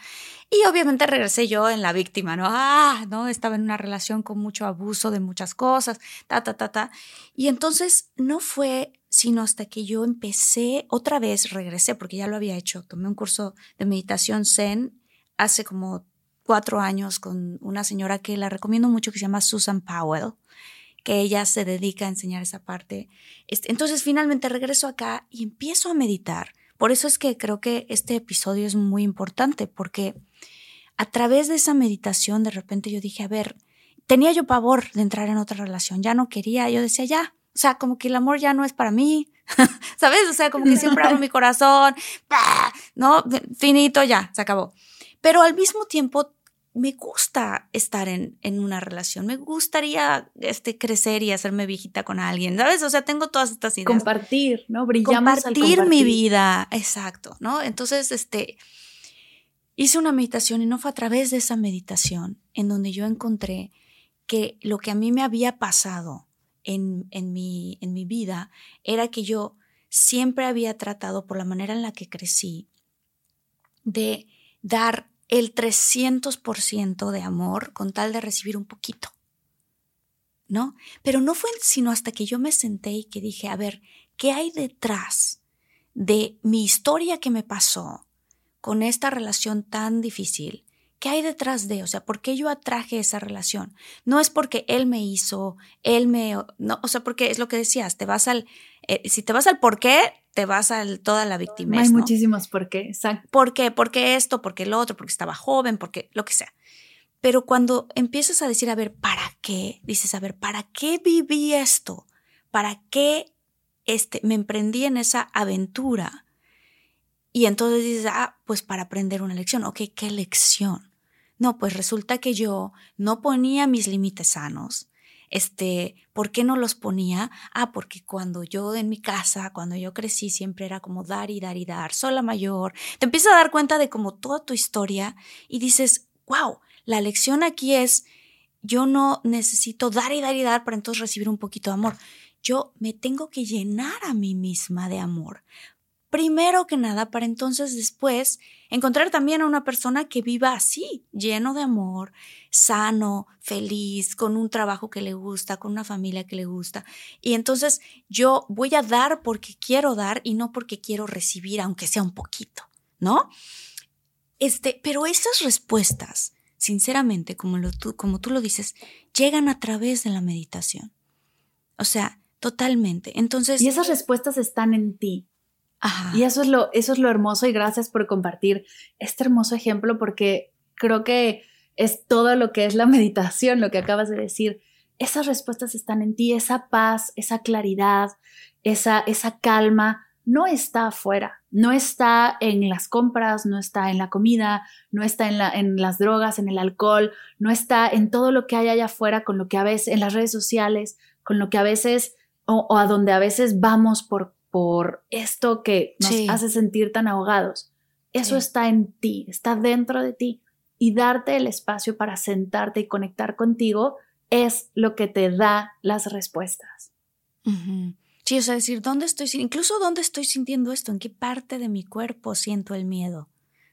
Y obviamente regresé yo en la víctima, ¿no? Ah, ¿no? Estaba en una relación con mucho abuso de muchas cosas, ta, ta, ta, ta. Y entonces no fue sino hasta que yo empecé, otra vez regresé, porque ya lo había hecho, tomé un curso de meditación zen hace como cuatro años con una señora que la recomiendo mucho que se llama Susan Powell que ella se dedica a enseñar esa parte. Este, entonces finalmente regreso acá y empiezo a meditar por eso es que creo que este episodio es muy importante, porque a través de esa meditación de repente yo dije, a ver, tenía yo pavor de entrar en otra relación, ya no quería, yo decía, ya, o sea, como que el amor ya no es para mí, ¿sabes? O sea, como que siempre abro mi corazón, ¿no? Finito, ya, se acabó. Pero al mismo tiempo me gusta estar en, en, una relación, me gustaría este, crecer y hacerme viejita con alguien, ¿sabes? O sea, tengo todas estas ideas. Compartir, ¿no? Brillamos compartir, al mi vida, exacto, ¿no? Entonces, este, hice una meditación y no fue a través de esa meditación en donde yo encontré que lo que a mí me había pasado en, en, mi, en mi vida era que yo siempre había tratado, por la manera en la que crecí, de dar el 300% de amor con tal de recibir un poquito. ¿No? Pero no fue sino hasta que yo me senté y que dije, a ver, ¿qué hay detrás de mi historia que me pasó con esta relación tan difícil? ¿Qué hay detrás de? O sea, ¿por qué yo atraje esa relación? No es porque él me hizo, él me, no, o sea, porque es lo que decías, te vas al, eh, si te vas al por qué, te vas a toda la víctima. Hay muchísimos por qué, exacto. ¿Por qué? Porque esto, porque el otro, porque estaba joven, porque lo que sea. Pero cuando empiezas a decir, a ver, ¿para qué? Dices, a ver, ¿para qué viví esto? ¿Para qué este, me emprendí en esa aventura? Y entonces dices, ah, pues para aprender una lección. Ok, ¿qué lección? No, pues resulta que yo no ponía mis límites sanos, este, ¿por qué no los ponía? Ah, porque cuando yo en mi casa, cuando yo crecí, siempre era como dar y dar y dar, sola mayor. Te empiezas a dar cuenta de como toda tu historia y dices, wow, la lección aquí es, yo no necesito dar y dar y dar para entonces recibir un poquito de amor. Yo me tengo que llenar a mí misma de amor primero que nada para entonces después encontrar también a una persona que viva así, lleno de amor, sano, feliz, con un trabajo que le gusta, con una familia que le gusta. Y entonces yo voy a dar porque quiero dar y no porque quiero recibir, aunque sea un poquito, ¿no? Este, pero esas respuestas, sinceramente, como, lo, tú, como tú lo dices, llegan a través de la meditación. O sea, totalmente. Entonces. Y esas respuestas están en ti. Y eso es, lo, eso es lo hermoso y gracias por compartir este hermoso ejemplo porque creo que es todo lo que es la meditación, lo que acabas de decir. Esas respuestas están en ti, esa paz, esa claridad, esa, esa calma, no está afuera, no está en las compras, no está en la comida, no está en, la, en las drogas, en el alcohol, no está en todo lo que hay allá afuera, con lo que a veces, en las redes sociales, con lo que a veces, o, o a donde a veces vamos por por esto que nos hace sentir tan ahogados. Eso está en ti, está dentro de ti. Y darte el espacio para sentarte y conectar contigo es lo que te da las respuestas. Sí, o sea, decir, ¿dónde estoy? Incluso dónde estoy sintiendo esto, en qué parte de mi cuerpo siento el miedo,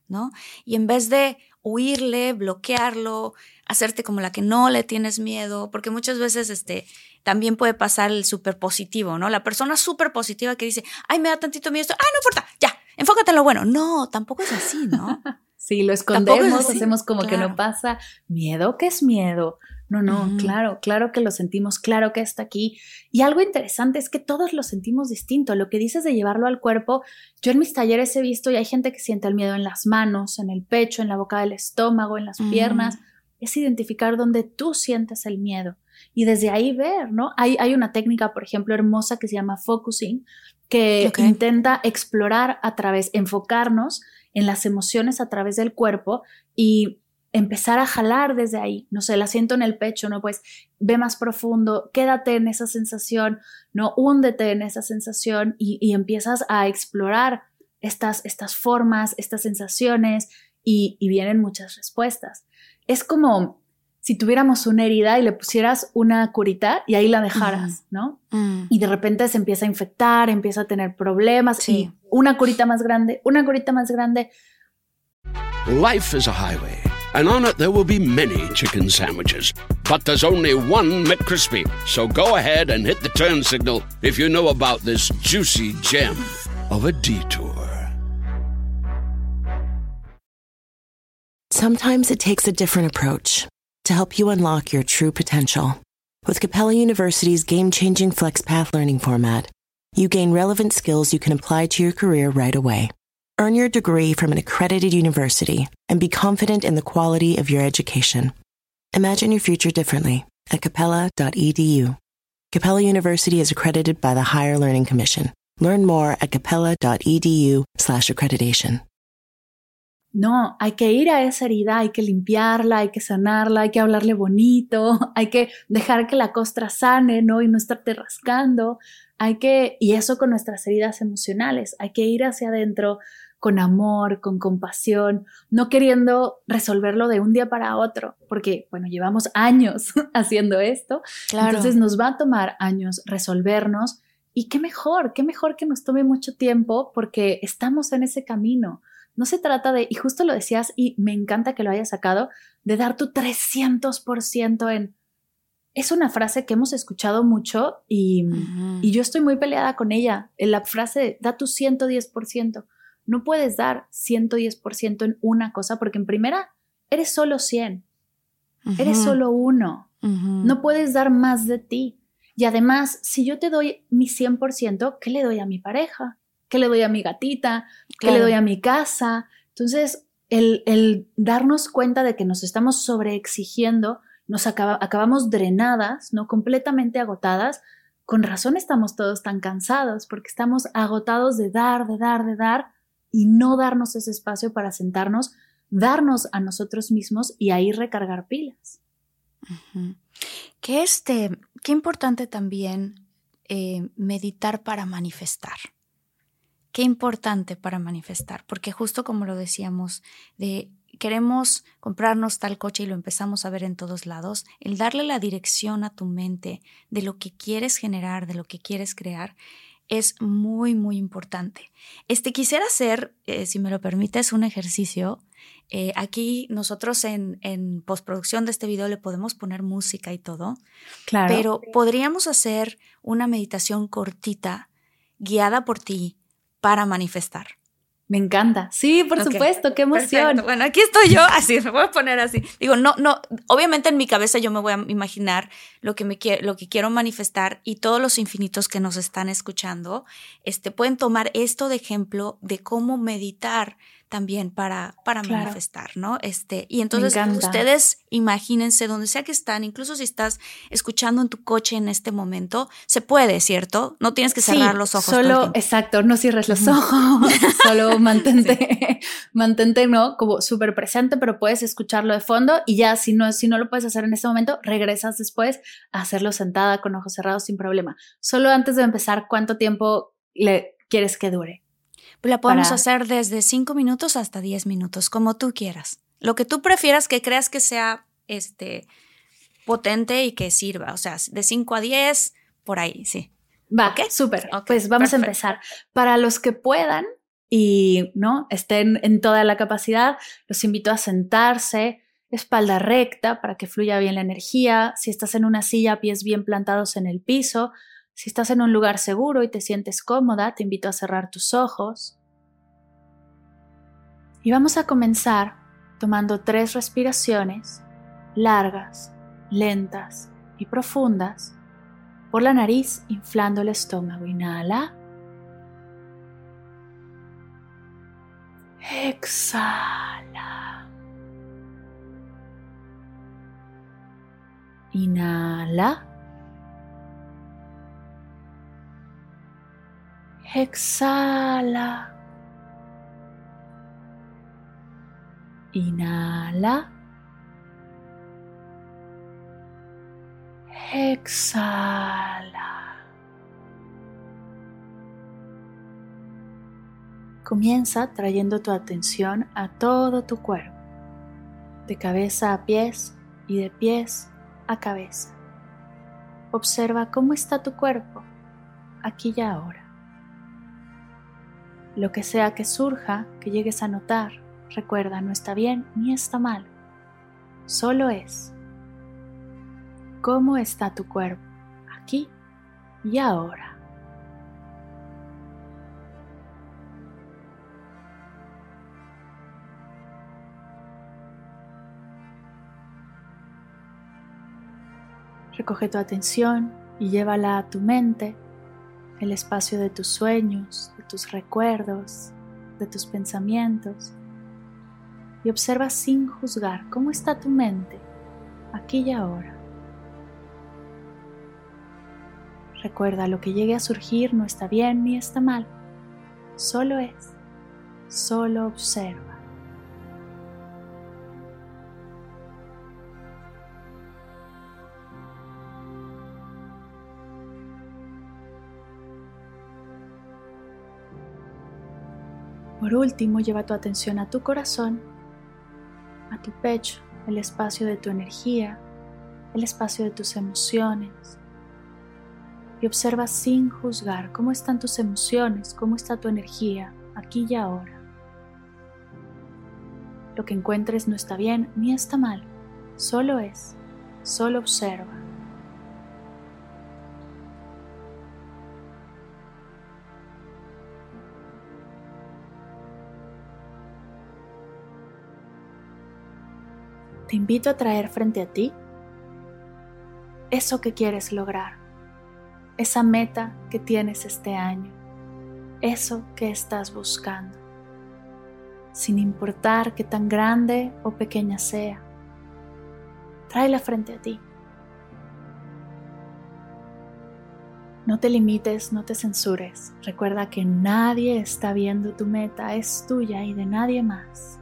¿no? Y en vez de huirle, bloquearlo, hacerte como la que no le tienes miedo, porque muchas veces este, también puede pasar el súper positivo, ¿no? La persona súper positiva que dice, ay, me da tantito miedo esto, ay, no importa, ya, enfócate en lo bueno. No, tampoco es así, ¿no? sí, lo escondemos, hacemos como que no pasa. Miedo, ¿qué es miedo? No, no, claro, claro que lo sentimos, claro que está aquí. Y algo interesante es que todos lo sentimos distinto. Lo que dices de llevarlo al cuerpo, yo en mis talleres he visto y hay gente que siente el miedo en las manos, en el pecho, en la boca del estómago, en las piernas. Es identificar dónde tú sientes el miedo y desde ahí ver, ¿no? Hay, hay una técnica, por ejemplo, hermosa que se llama focusing, que intenta explorar a través, enfocarnos en las emociones a través del cuerpo y empezar a jalar desde ahí, no sé, la siento en el pecho, ¿no? Pues ve más profundo, quédate en esa sensación, ¿no? Húndete en esa sensación y, y empiezas a explorar estas, estas formas, estas sensaciones y, y vienen muchas respuestas. Es como si tuviéramos una herida y le pusieras una curita y ahí la dejaras, ¿no? Mm. Y de repente se empieza a infectar, empieza a tener problemas y una curita más grande, una curita más grande. Life is a highway, and on it there will be many chicken sandwiches. But there's only one McCrispy. So go ahead and hit the turn signal if you know about this juicy gem of a detour. Sometimes it takes a different approach to help you unlock your true potential. With Capella University's game changing FlexPath learning format, you gain relevant skills you can apply to your career right away. Earn your degree from an accredited university and be confident in the quality of your education. Imagine your future differently at capella.edu. Capella University is accredited by the Higher Learning Commission. Learn more at capella.edu/slash accreditation. No, hay que ir a esa herida, hay que limpiarla, hay que sanarla, hay que hablarle bonito, hay que dejar que la costra sane, ¿no? Y no estarte rascando. Hay que, y eso con nuestras heridas emocionales, hay que ir hacia adentro con amor, con compasión, no queriendo resolverlo de un día para otro, porque, bueno, llevamos años haciendo esto. Entonces nos va a tomar años resolvernos. Y qué mejor, qué mejor que nos tome mucho tiempo porque estamos en ese camino no se trata de, y justo lo decías, y me encanta que lo hayas sacado, de dar tu 300% en... Es una frase que hemos escuchado mucho y, y yo estoy muy peleada con ella. En la frase, da tu 110%. No puedes dar 110% en una cosa porque en primera, eres solo 100. Eres solo uno. No puedes dar más de ti. Y además, si yo te doy mi 100%, ¿qué le doy a mi pareja? ¿Qué le doy a mi gatita? ¿Qué le doy a mi casa? Entonces, el, darnos cuenta de que nos estamos sobreexigiendo, nos acabamos drenadas, ¿no? Completamente agotadas. Con razón estamos todos tan cansados porque estamos agotados de dar, de dar, de dar y no darnos ese espacio para sentarnos, darnos a nosotros mismos y ahí recargar pilas. Que este, qué importante también eh, meditar para manifestar. Qué importante para manifestar, porque justo como lo decíamos, de queremos comprarnos tal coche y lo empezamos a ver en todos lados, el darle la dirección a tu mente de lo que quieres generar, de lo que quieres crear, es muy, muy importante. Este quisiera hacer, eh, si me lo permites, un ejercicio. Eh, aquí nosotros en, en, postproducción de este video le podemos poner música y todo. Claro. Pero podríamos hacer una meditación cortita, guiada por ti, para manifestar. Me encanta. Sí, por supuesto, qué emoción. Bueno, aquí estoy yo, así, me voy a poner así. Digo, no, no, obviamente en mi cabeza yo me voy a imaginar lo que, me lo que quiero manifestar y todos los infinitos que nos están escuchando, este, pueden tomar esto de ejemplo de cómo meditar también para, para manifestar, ¿no? Este, y entonces ustedes imagínense donde sea que están, incluso si estás escuchando en tu coche en este momento, se puede, ¿cierto? No tienes que cerrar los ojos. Solo, exacto, no cierres los ojos, solo mantente, mantente, ¿no? Como súper presente, pero puedes escucharlo de fondo y ya si no, si no lo puedes hacer en este momento, regresas después a hacerlo sentada con ojos cerrados sin problema. Solo antes de empezar, ¿cuánto tiempo le quieres que dure? La podemos hacer desde 5 minutos hasta 10 minutos, como tú quieras. Lo que tú prefieras que creas que sea este, potente y que sirva. O sea, de 5 a 10, por ahí, sí. Va, ¿Okay? súper. pues vamos a empezar. Para los que puedan y no estén en toda la capacidad, los invito a sentarse, espalda recta para que fluya bien la energía. Si estás en una silla, pies bien plantados en el piso, si estás en un lugar seguro y te sientes cómoda, te invito a cerrar tus ojos. Y vamos a comenzar tomando tres respiraciones largas, lentas y profundas por la nariz, inflando el estómago. Inhala. Exhala. Inhala. Exhala. Inhala. Exhala. Comienza trayendo tu atención a todo tu cuerpo, de cabeza a pies y de pies a cabeza. Observa cómo está tu cuerpo aquí y ahora. Lo que sea que surja, que llegues a notar, recuerda, no está bien ni está mal, solo es. ¿Cómo está tu cuerpo aquí y ahora? Recoge tu atención y llévala a tu mente el espacio de tus sueños, de tus recuerdos, de tus pensamientos. Y observa sin juzgar cómo está tu mente aquí y ahora. Recuerda, lo que llegue a surgir no está bien ni está mal, solo es, solo observa. Por último, lleva tu atención a tu corazón, a tu pecho, el espacio de tu energía, el espacio de tus emociones. Y observa sin juzgar cómo están tus emociones, cómo está tu energía aquí y ahora. Lo que encuentres no está bien ni está mal, solo es, solo observa. Te invito a traer frente a ti eso que quieres lograr, esa meta que tienes este año, eso que estás buscando, sin importar qué tan grande o pequeña sea. Tráela frente a ti. No te limites, no te censures. Recuerda que nadie está viendo tu meta, es tuya y de nadie más.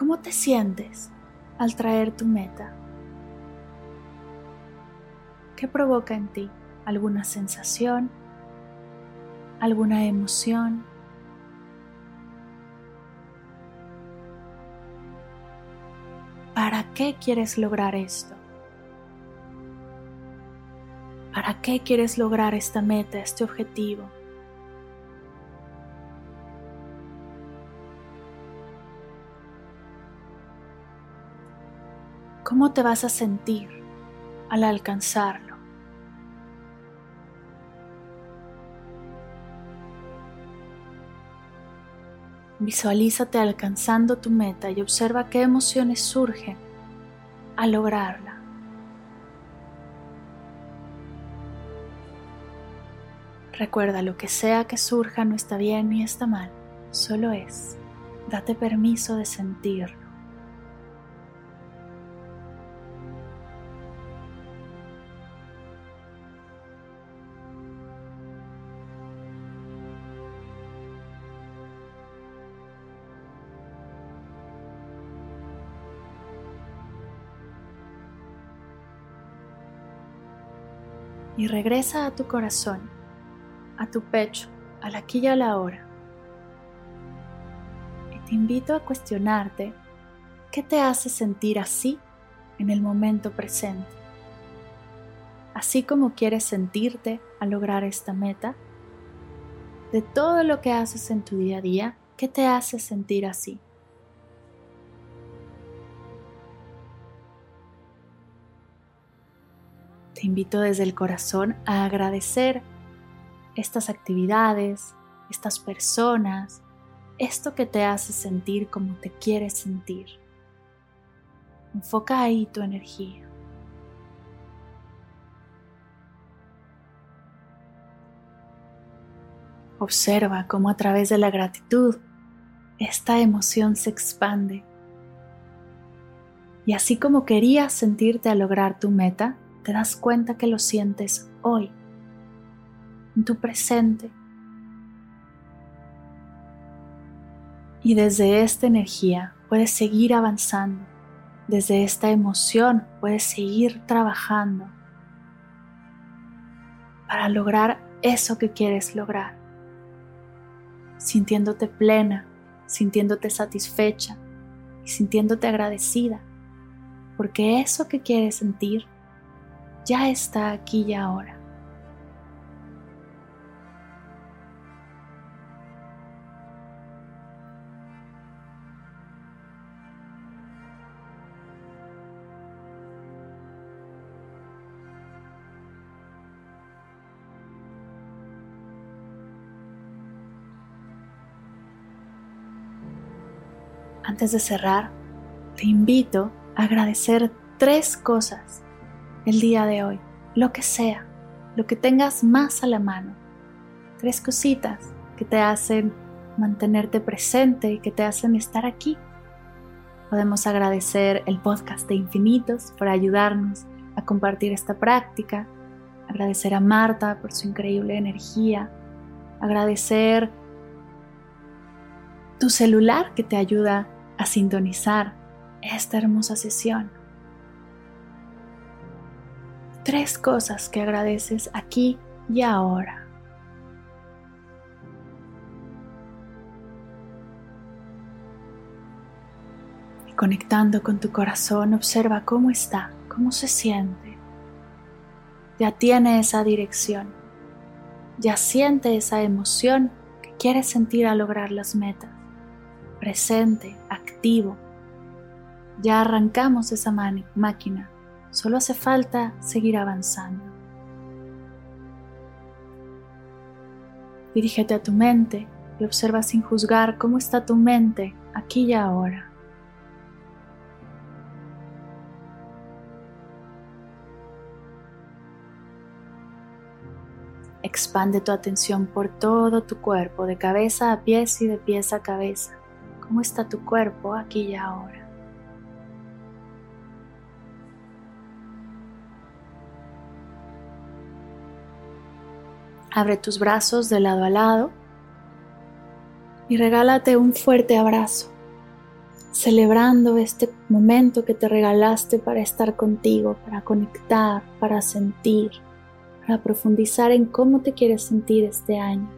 ¿Cómo te sientes al traer tu meta? ¿Qué provoca en ti? ¿Alguna sensación? ¿Alguna emoción? ¿Para qué quieres lograr esto? ¿Para qué quieres lograr esta meta, este objetivo? ¿Cómo te vas a sentir al alcanzarlo? Visualízate alcanzando tu meta y observa qué emociones surgen al lograrla. Recuerda, lo que sea que surja no está bien ni está mal, solo es. Date permiso de sentirlo. Y regresa a tu corazón, a tu pecho, a la aquí y a la hora. Y te invito a cuestionarte qué te hace sentir así en el momento presente. Así como quieres sentirte al lograr esta meta, de todo lo que haces en tu día a día, ¿qué te hace sentir así? Te invito desde el corazón a agradecer estas actividades, estas personas, esto que te hace sentir como te quieres sentir. Enfoca ahí tu energía. Observa cómo a través de la gratitud esta emoción se expande. Y así como querías sentirte al lograr tu meta, te das cuenta que lo sientes hoy, en tu presente. Y desde esta energía puedes seguir avanzando, desde esta emoción puedes seguir trabajando para lograr eso que quieres lograr, sintiéndote plena, sintiéndote satisfecha y sintiéndote agradecida, porque eso que quieres sentir ya está aquí y ahora. Antes de cerrar, te invito a agradecer tres cosas el día de hoy, lo que sea, lo que tengas más a la mano. Tres cositas que te hacen mantenerte presente y que te hacen estar aquí. Podemos agradecer el podcast de Infinitos por ayudarnos a compartir esta práctica, agradecer a Marta por su increíble energía, agradecer tu celular que te ayuda a sintonizar esta hermosa sesión tres cosas que agradeces aquí y ahora. Y conectando con tu corazón, observa cómo está, cómo se siente. Ya tiene esa dirección. Ya siente esa emoción que quiere sentir al lograr las metas. Presente, activo. Ya arrancamos esa máquina Solo hace falta seguir avanzando. Dirígete a tu mente y observa sin juzgar cómo está tu mente aquí y ahora. Expande tu atención por todo tu cuerpo, de cabeza a pies y de pies a cabeza. ¿Cómo está tu cuerpo aquí y ahora? Abre tus brazos de lado a lado y regálate un fuerte abrazo, celebrando este momento que te regalaste para estar contigo, para conectar, para sentir, para profundizar en cómo te quieres sentir este año.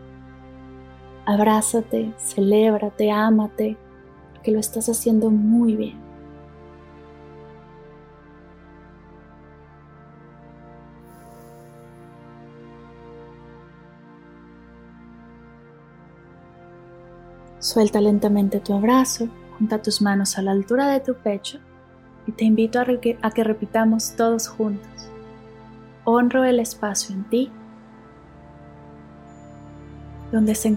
Abrázate, celébrate, ámate, porque lo estás haciendo muy bien. Suelta lentamente tu abrazo, junta tus manos a la altura de tu pecho y te invito a, que repitamos todos juntos. Honro el espacio en ti donde se,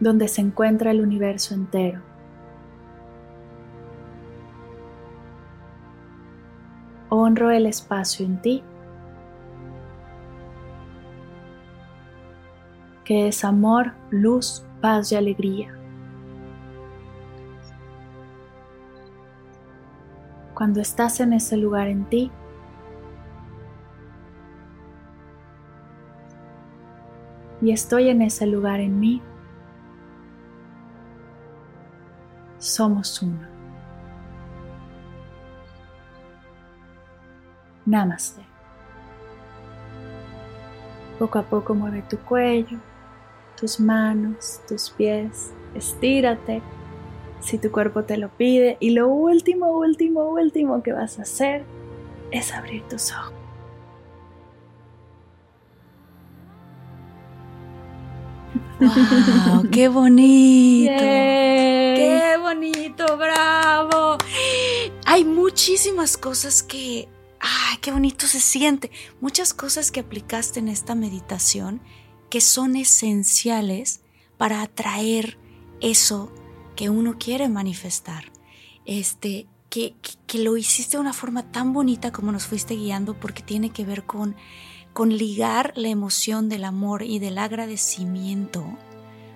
donde se encuentra el universo entero. Honro el espacio en ti que es amor, luz, paz y alegría. Cuando estás en ese lugar en ti, y estoy en ese lugar en mí, somos uno. Namaste. Poco a poco mueve tu cuello, tus manos, tus pies, estírate si tu cuerpo te lo pide y lo último, último, último que vas a hacer es abrir tus ojos. ¡Wow! ¡Qué bonito! ¡Qué bonito! ¡Bravo! Hay muchísimas cosas que. ¡Ay, qué bonito se siente! Muchas cosas que aplicaste en esta meditación que son esenciales para atraer eso que uno quiere manifestar. Este, que, que, lo hiciste de una forma tan bonita como nos fuiste guiando porque tiene que ver con, con ligar la emoción del amor y del agradecimiento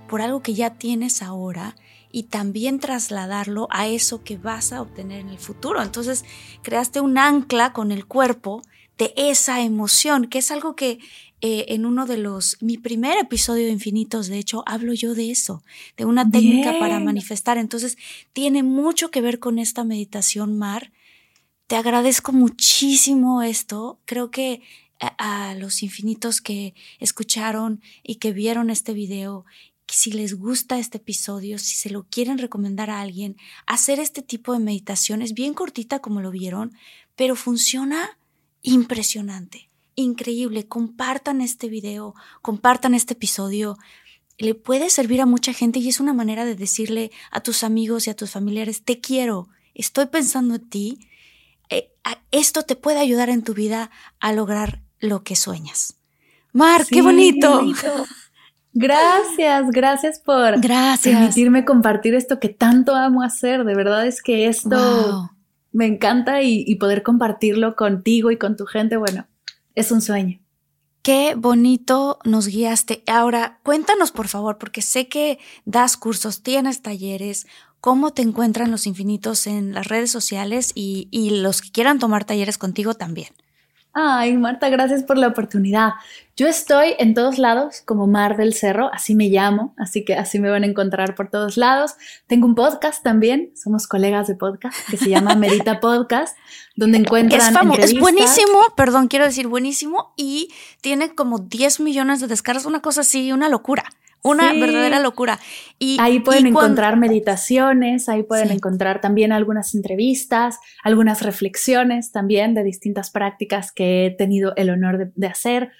por algo que ya tienes ahora y también trasladarlo a eso que vas a obtener en el futuro. Entonces creaste un ancla con el cuerpo de esa emoción, que es algo que eh, en uno de los, mi primer episodio de Infinitos, de hecho, hablo yo de eso, de una técnica para manifestar. Entonces, tiene mucho que ver con esta meditación, Mar. Te agradezco muchísimo esto. Creo que a, a los infinitos que escucharon y que vieron este video si les gusta este episodio, si se lo quieren recomendar a alguien, hacer este tipo de meditaciones bien cortita como lo vieron, pero funciona impresionante increíble. Compartan este video, compartan este episodio. Le puede servir a mucha gente y es una manera de decirle a tus amigos y a tus familiares, te quiero, estoy pensando en ti. Eh, esto te puede ayudar en tu vida a lograr lo que sueñas. Mar, qué bonito. Gracias, gracias por gracias. permitirme compartir esto que tanto amo hacer. De verdad es que esto me encanta y, y, poder compartirlo contigo y con tu gente. Bueno, es un sueño. Qué bonito nos guiaste. Ahora, cuéntanos por favor, porque sé que das cursos, tienes talleres, cómo te encuentran los infinitos en las redes sociales y, los que quieran tomar talleres contigo también. Ay, Marta, gracias por la oportunidad. Yo estoy en todos lados como Mar del Cerro, así me llamo, así que así me van a encontrar por todos lados. Tengo un podcast también, somos colegas de podcast, que se llama Medita Podcast, donde encuentran es, es buenísimo, perdón, quiero decir buenísimo, y tiene como 10 millones de descargas, una cosa así, una locura. Una verdadera locura. Y, ahí pueden encontrar meditaciones, ahí pueden encontrar también algunas entrevistas, algunas reflexiones también de distintas prácticas que he tenido el honor de, hacer.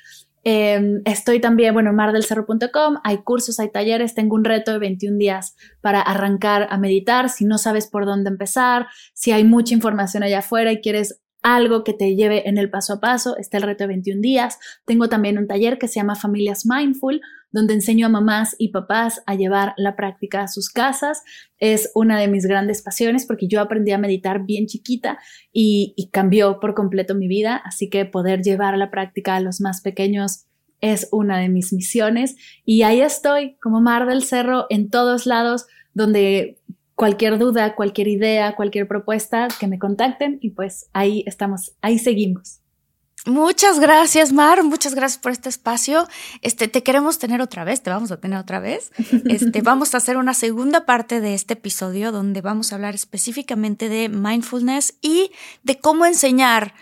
Em, estoy también, bueno, en mardelcerro.com, hay cursos, hay talleres, tengo un reto de 21 días para arrancar a meditar, si no sabes por dónde empezar, si hay mucha información allá afuera y quieres algo que te lleve en el paso a paso, está el reto de 21 días. Tengo también un taller que se llama Familias Mindful, donde enseño a mamás y papás a llevar la práctica a sus casas. Es una de mis grandes pasiones porque yo aprendí a meditar bien chiquita y, cambió por completo mi vida, así que poder llevar la práctica a los más pequeños es una de mis misiones y ahí estoy como Mar del Cerro en todos lados donde cualquier duda, cualquier idea, cualquier propuesta, que me contacten y pues ahí estamos, ahí seguimos. Muchas gracias, Mar. Muchas gracias por este espacio. Este, te queremos tener otra vez, te vamos a tener otra vez. Este, vamos a hacer una segunda parte de este episodio donde vamos a hablar específicamente de mindfulness y de cómo enseñar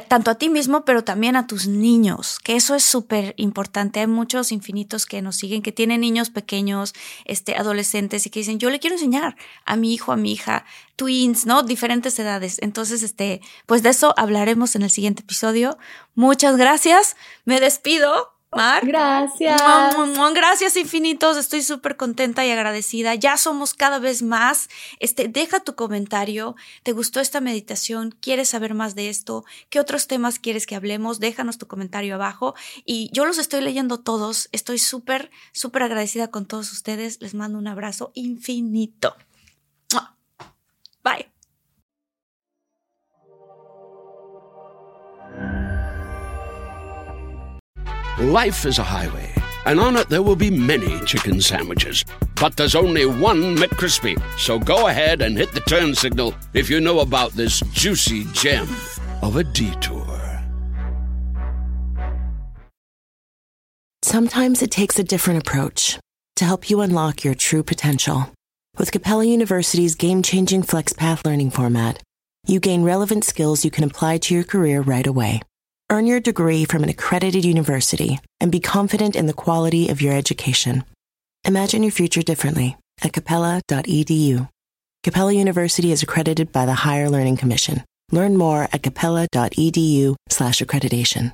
tanto a ti mismo, pero también a tus niños, que eso es súper importante. Hay muchos infinitos que nos siguen, que tienen niños pequeños, este, adolescentes, y que dicen, yo le quiero enseñar a mi hijo, a mi hija, twins, ¿no? Diferentes edades. Entonces, este, pues de eso hablaremos en el siguiente episodio. Muchas gracias. Me despido. Mar. Gracias. Gracias infinitos. Estoy súper contenta y agradecida. Ya somos cada vez más. Este, deja tu comentario. ¿Te gustó esta meditación? ¿Quieres saber más de esto? ¿Qué otros temas quieres que hablemos? Déjanos tu comentario abajo. Y yo los estoy leyendo todos. Estoy súper, súper agradecida con todos ustedes. Les mando un abrazo infinito. Life is a highway, and on it there will be many chicken sandwiches. But there's only one McCrispy. So go ahead and hit the turn signal if you know about this juicy gem of a detour. Sometimes it takes a different approach to help you unlock your true potential. With Capella University's game changing FlexPath learning format, you gain relevant skills you can apply to your career right away. Earn your degree from an accredited university and be confident in the quality of your education. Imagine your future differently at capella.edu. Capella University is accredited by the Higher Learning Commission. Learn more at capella.edu/accreditation.